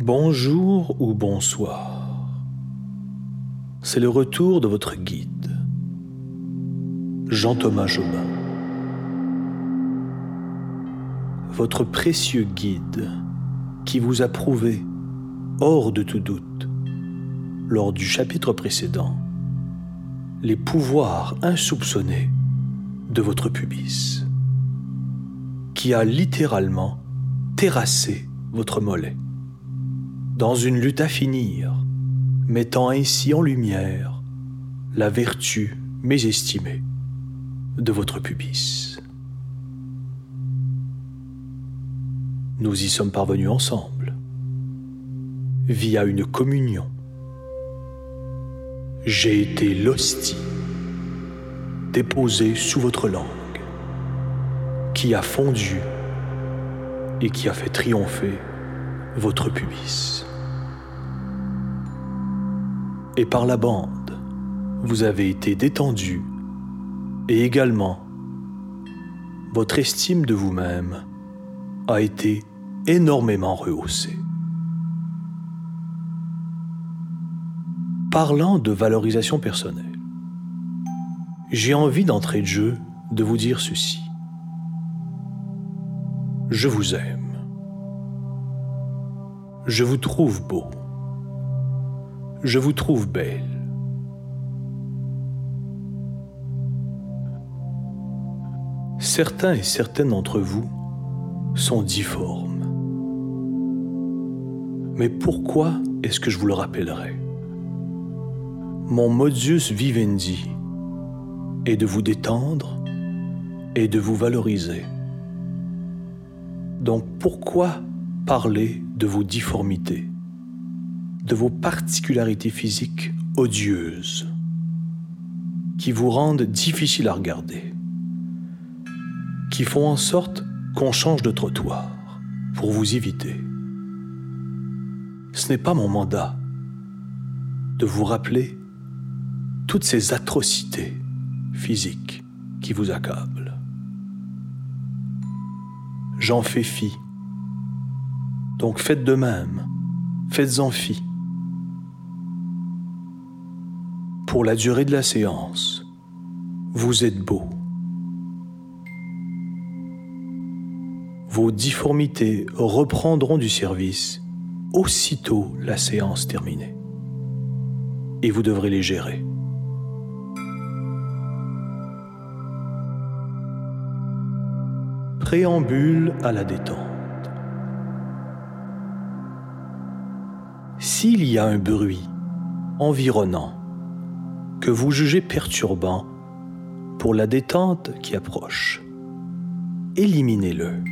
Bonjour ou bonsoir. C'est le retour de votre guide, Jean-Thomas Jobin. Votre précieux guide qui vous a prouvé, hors de tout doute, lors du chapitre précédent, les pouvoirs insoupçonnés de votre pubis, qui a littéralement terrassé votre mollet dans une lutte à finir, mettant ainsi en lumière la vertu mésestimée de votre pubis. Nous y sommes parvenus ensemble, via une communion. J'ai été l'hostie déposée sous votre langue, qui a fondu et qui a fait triompher votre pubis. Et par la bande, vous avez été détendu et également votre estime de vous-même a été énormément rehaussée. Parlant de valorisation personnelle, j'ai envie d'entrer de jeu de vous dire ceci. Je vous aime. Je vous trouve beau. Je vous trouve belle. Certains et certaines d'entre vous sont difformes. Mais pourquoi est-ce que je vous le rappellerai? Mon modus vivendi est de vous détendre et de vous valoriser. Donc pourquoi parler de vos difformités, de vos particularités physiques odieuses, qui vous rendent difficiles à regarder, qui font en sorte qu'on change de trottoir pour vous éviter. Ce n'est pas mon mandat de vous rappeler toutes ces atrocités physiques qui vous accablent. J'en fais fi donc faites de même, faites-en fi. Pour la durée de la séance, vous êtes beau. Vos difformités reprendront du service aussitôt la séance terminée. Et vous devrez les gérer. Préambule à la détente. S'il y a un bruit environnant que vous jugez perturbant pour la détente qui approche, éliminez-le.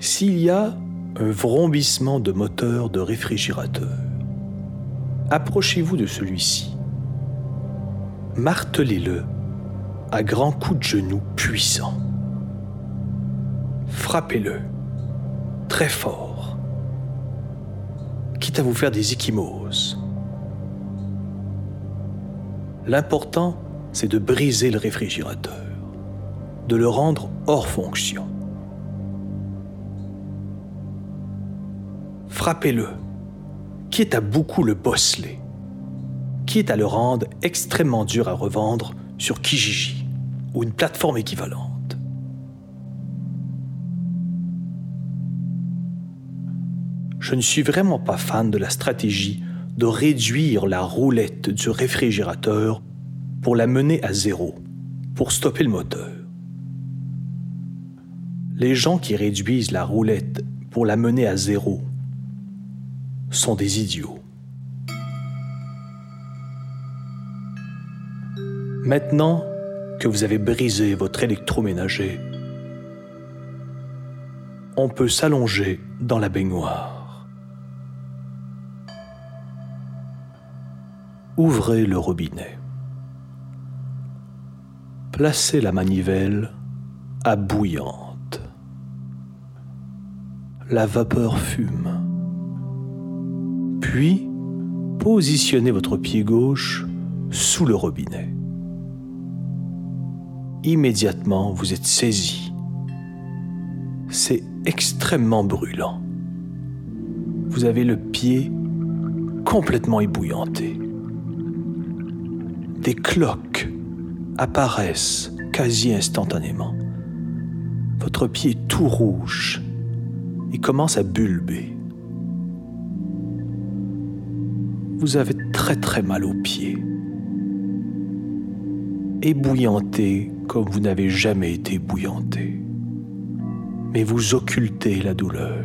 S'il y a un vrombissement de moteur de réfrigérateur, approchez-vous de celui-ci. Martelez-le à grands coups de genoux puissants. Frappez-le très fort à vous faire des échymoses. L'important, c'est de briser le réfrigérateur, de le rendre hors fonction. Frappez-le, quitte à beaucoup le bosseler, quitte à le rendre extrêmement dur à revendre sur Kijiji ou une plateforme équivalente. Je ne suis vraiment pas fan de la stratégie de réduire la roulette du réfrigérateur pour la mener à zéro, pour stopper le moteur. Les gens qui réduisent la roulette pour la mener à zéro sont des idiots. Maintenant que vous avez brisé votre électroménager, on peut s'allonger dans la baignoire. Ouvrez le robinet. Placez la manivelle à bouillante. La vapeur fume. Puis, positionnez votre pied gauche sous le robinet. Immédiatement, vous êtes saisi. C'est extrêmement brûlant. Vous avez le pied complètement ébouillanté. Des cloques apparaissent quasi instantanément. Votre pied est tout rouge et commence à bulber. Vous avez très très mal aux pieds. Ébouillanté comme vous n'avez jamais été bouillanté. Mais vous occultez la douleur.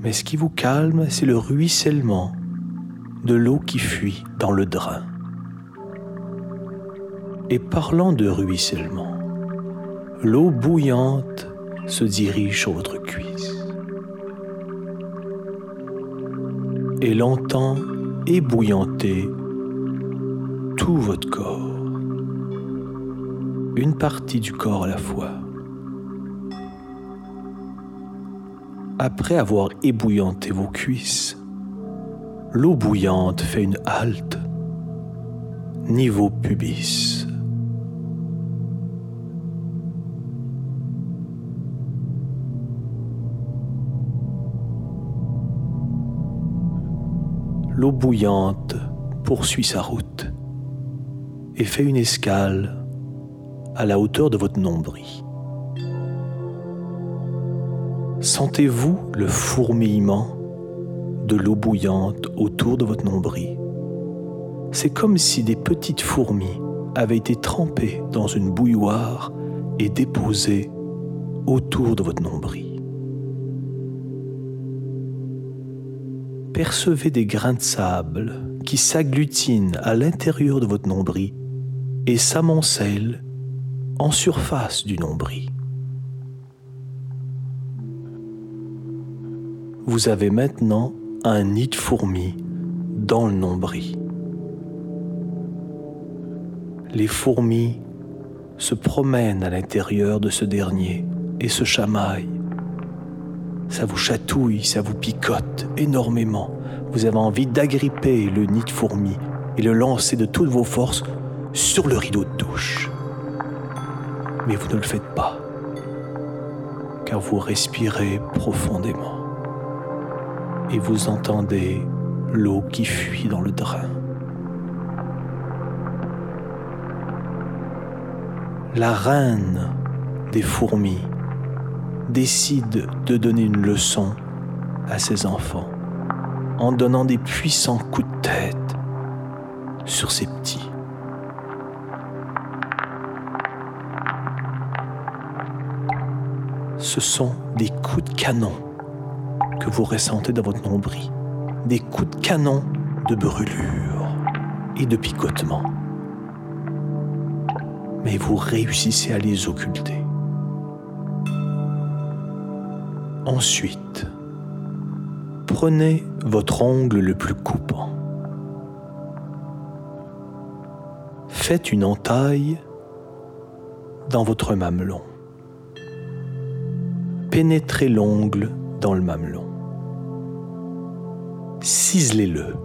Mais ce qui vous calme, c'est le ruissellement de l'eau qui fuit dans le drain. Et parlant de ruissellement, l'eau bouillante se dirige sur votre cuisse. Et l'entend ébouillanter tout votre corps, une partie du corps à la fois. Après avoir ébouillanté vos cuisses, l'eau bouillante fait une halte niveau pubis. L'eau bouillante poursuit sa route et fait une escale à la hauteur de votre nombril. Sentez-vous le fourmillement de l'eau bouillante autour de votre nombril C'est comme si des petites fourmis avaient été trempées dans une bouilloire et déposées autour de votre nombril. Percevez des grains de sable qui s'agglutinent à l'intérieur de votre nombril et s'amoncelle en surface du nombril. Vous avez maintenant un nid de fourmis dans le nombril. Les fourmis se promènent à l'intérieur de ce dernier et se chamaillent. Ça vous chatouille, ça vous picote énormément. Vous avez envie d'agripper le nid de fourmis et le lancer de toutes vos forces sur le rideau de douche. Mais vous ne le faites pas, car vous respirez profondément et vous entendez l'eau qui fuit dans le drain. La reine des fourmis décide de donner une leçon à ses enfants en donnant des puissants coups de tête sur ses petits. ce sont des coups de canon que vous ressentez dans votre nombril, des coups de canon de brûlure et de picotement. Mais vous réussissez à les occulter. Ensuite, prenez votre ongle le plus coupant. Faites une entaille dans votre mamelon pénétrez l'ongle dans le mamelon. Ciselez-le.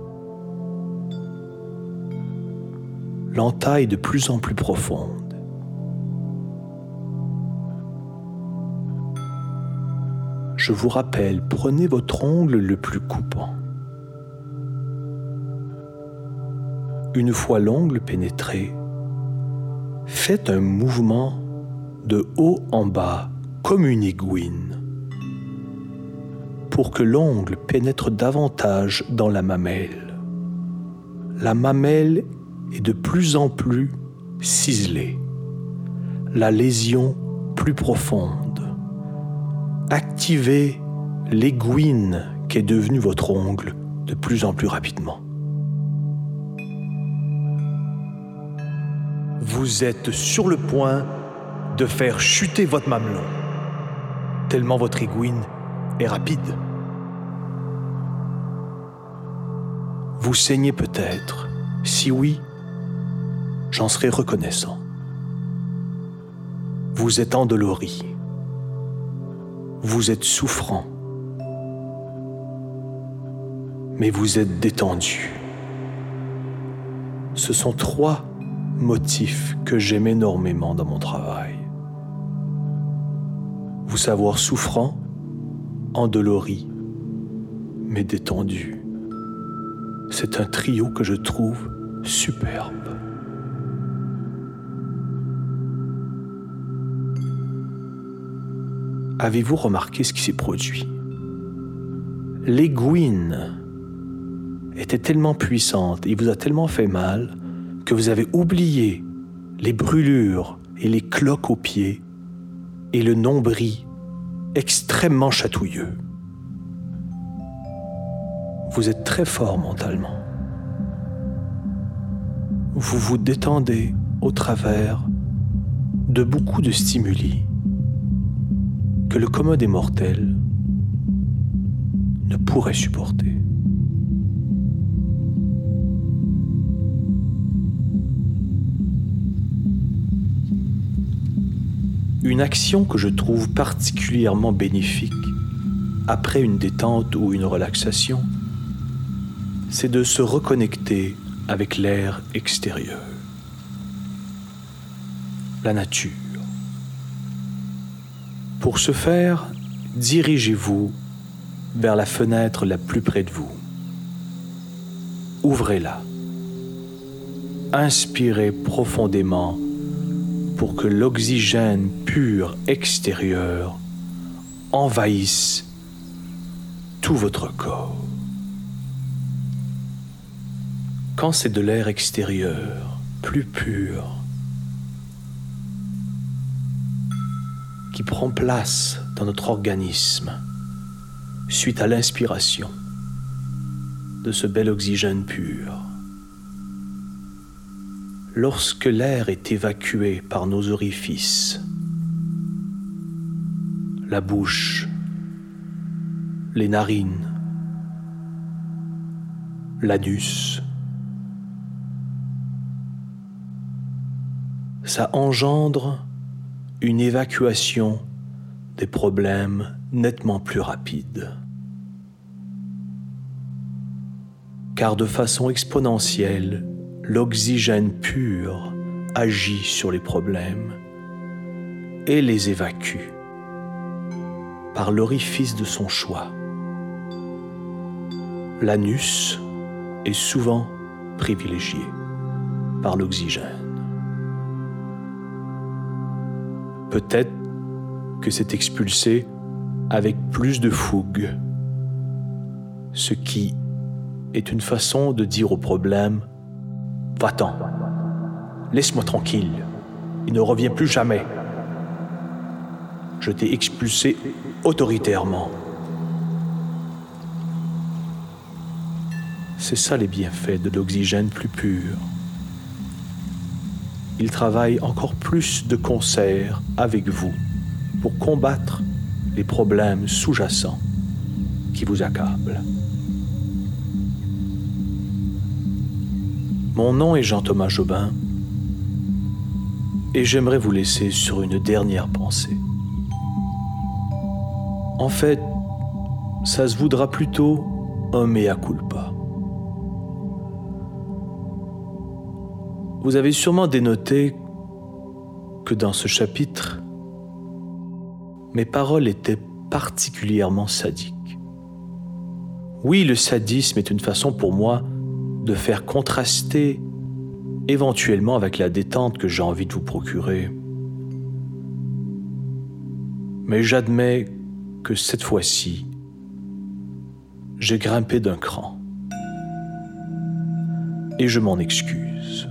L'entaille de plus en plus profonde. Je vous rappelle, prenez votre ongle le plus coupant. Une fois l'ongle pénétré, faites un mouvement de haut en bas comme une aiguine pour que l'ongle pénètre davantage dans la mamelle. La mamelle est de plus en plus ciselée, la lésion plus profonde. Activez l'aiguine qui est devenue votre ongle de plus en plus rapidement. Vous êtes sur le point de faire chuter votre mamelon tellement votre aiguine est rapide. Vous saignez peut-être. Si oui, j'en serai reconnaissant. Vous êtes endolori. Vous êtes souffrant. Mais vous êtes détendu. Ce sont trois motifs que j'aime énormément dans mon travail. savoir souffrant, endolori, mais détendu. C'est un trio que je trouve superbe. Avez-vous remarqué ce qui s'est produit? L'aiguine était tellement puissante et vous a tellement fait mal que vous avez oublié les brûlures et les cloques aux pieds et le nombril extrêmement chatouilleux. Vous êtes très fort mentalement. Vous vous détendez au travers de beaucoup de stimuli que le commun des mortels ne pourrait supporter. Une action que je trouve particulièrement bénéfique après une détente ou une relaxation, c'est de se reconnecter avec l'air extérieur, la nature. Pour ce faire, dirigez-vous vers la fenêtre la plus près de vous. Ouvrez-la. Inspirez profondément pour que l'oxygène pur extérieur envahisse tout votre corps. Quand c'est de l'air extérieur, plus pur, qui prend place dans notre organisme suite à l'inspiration de ce bel oxygène pur, lorsque l'air est évacué par nos orifices, la bouche, les narines, l'anus, ça engendre une évacuation des problèmes nettement plus rapide. Car de façon exponentielle, l'oxygène pur agit sur les problèmes et les évacue par l'orifice de son choix. L'anus est souvent privilégié par l'oxygène. Peut-être que c'est expulsé avec plus de fougue, ce qui est une façon de dire au problème Va-t'en, laisse-moi tranquille, il ne revient plus jamais. Je t'ai expulsé autoritairement. C'est ça les bienfaits de l'oxygène plus pur il travaille encore plus de concert avec vous pour combattre les problèmes sous-jacents qui vous accablent. Mon nom est Jean-Thomas Jobin et j'aimerais vous laisser sur une dernière pensée. En fait, ça se voudra plutôt un mea culpa. Vous avez sûrement dénoté que dans ce chapitre, mes paroles étaient particulièrement sadiques. Oui, le sadisme est une façon pour moi de faire contraster éventuellement avec la détente que j'ai envie de vous procurer. Mais j'admets que cette fois-ci, j'ai grimpé d'un cran. Et je m'en excuse.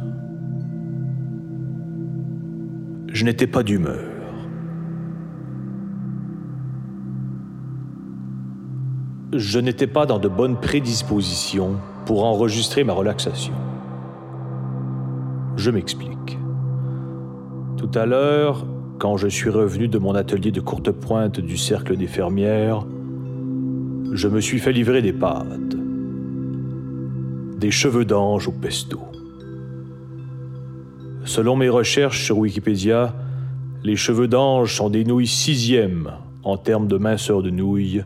Je n'étais pas d'humeur. Je n'étais pas dans de bonnes prédispositions pour enregistrer ma relaxation. Je m'explique. Tout à l'heure, quand je suis revenu de mon atelier de courte pointe du cercle des fermières, je me suis fait livrer des pâtes, des cheveux d'ange au pesto. Selon mes recherches sur Wikipédia, les cheveux d'ange sont des nouilles sixièmes en termes de minceur de nouilles,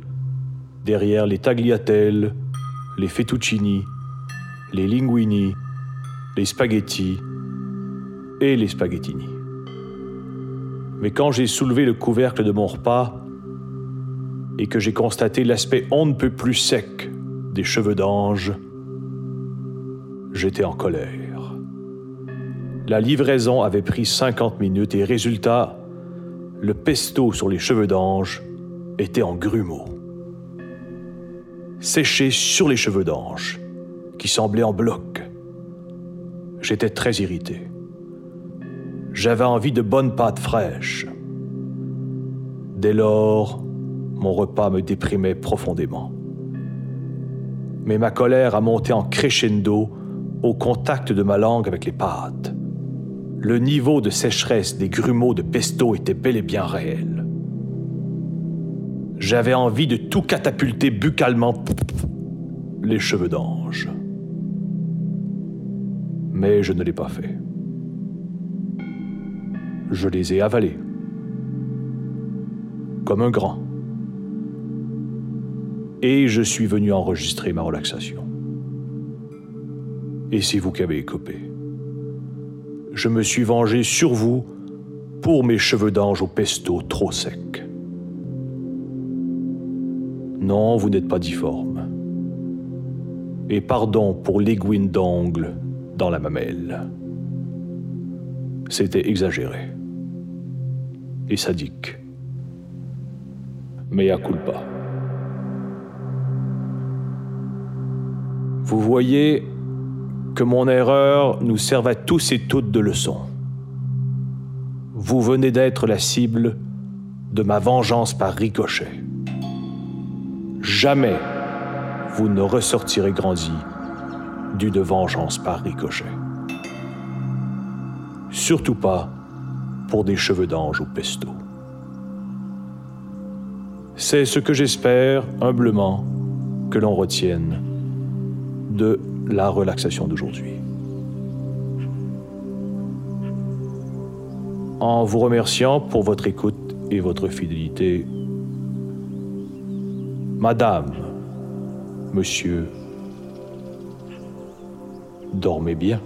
derrière les tagliatelles, les fettuccini, les linguini, les spaghettis et les spaghettini. Mais quand j'ai soulevé le couvercle de mon repas, et que j'ai constaté l'aspect on ne peut plus sec des cheveux d'ange, j'étais en colère. La livraison avait pris 50 minutes et résultat, le pesto sur les cheveux d'ange était en grumeaux. Séché sur les cheveux d'ange, qui semblaient en bloc. J'étais très irrité. J'avais envie de bonnes pâtes fraîches. Dès lors, mon repas me déprimait profondément. Mais ma colère a monté en crescendo au contact de ma langue avec les pâtes. Le niveau de sécheresse des grumeaux de pesto était bel et bien réel. J'avais envie de tout catapulter buccalement les cheveux d'ange. Mais je ne l'ai pas fait. Je les ai avalés. Comme un grand. Et je suis venu enregistrer ma relaxation. Et c'est vous qui avez écopé. Je me suis vengé sur vous pour mes cheveux d'ange au pesto trop secs. Non, vous n'êtes pas difforme. Et pardon pour l'aiguine d'ongle dans la mamelle. C'était exagéré et sadique. Mais à culpa. Vous voyez, que mon erreur nous serve à tous et toutes de leçon. Vous venez d'être la cible de ma vengeance par ricochet. Jamais vous ne ressortirez grandi d'une vengeance par ricochet. Surtout pas pour des cheveux d'ange ou pesto. C'est ce que j'espère humblement que l'on retienne de la relaxation d'aujourd'hui. En vous remerciant pour votre écoute et votre fidélité, Madame, Monsieur, dormez bien.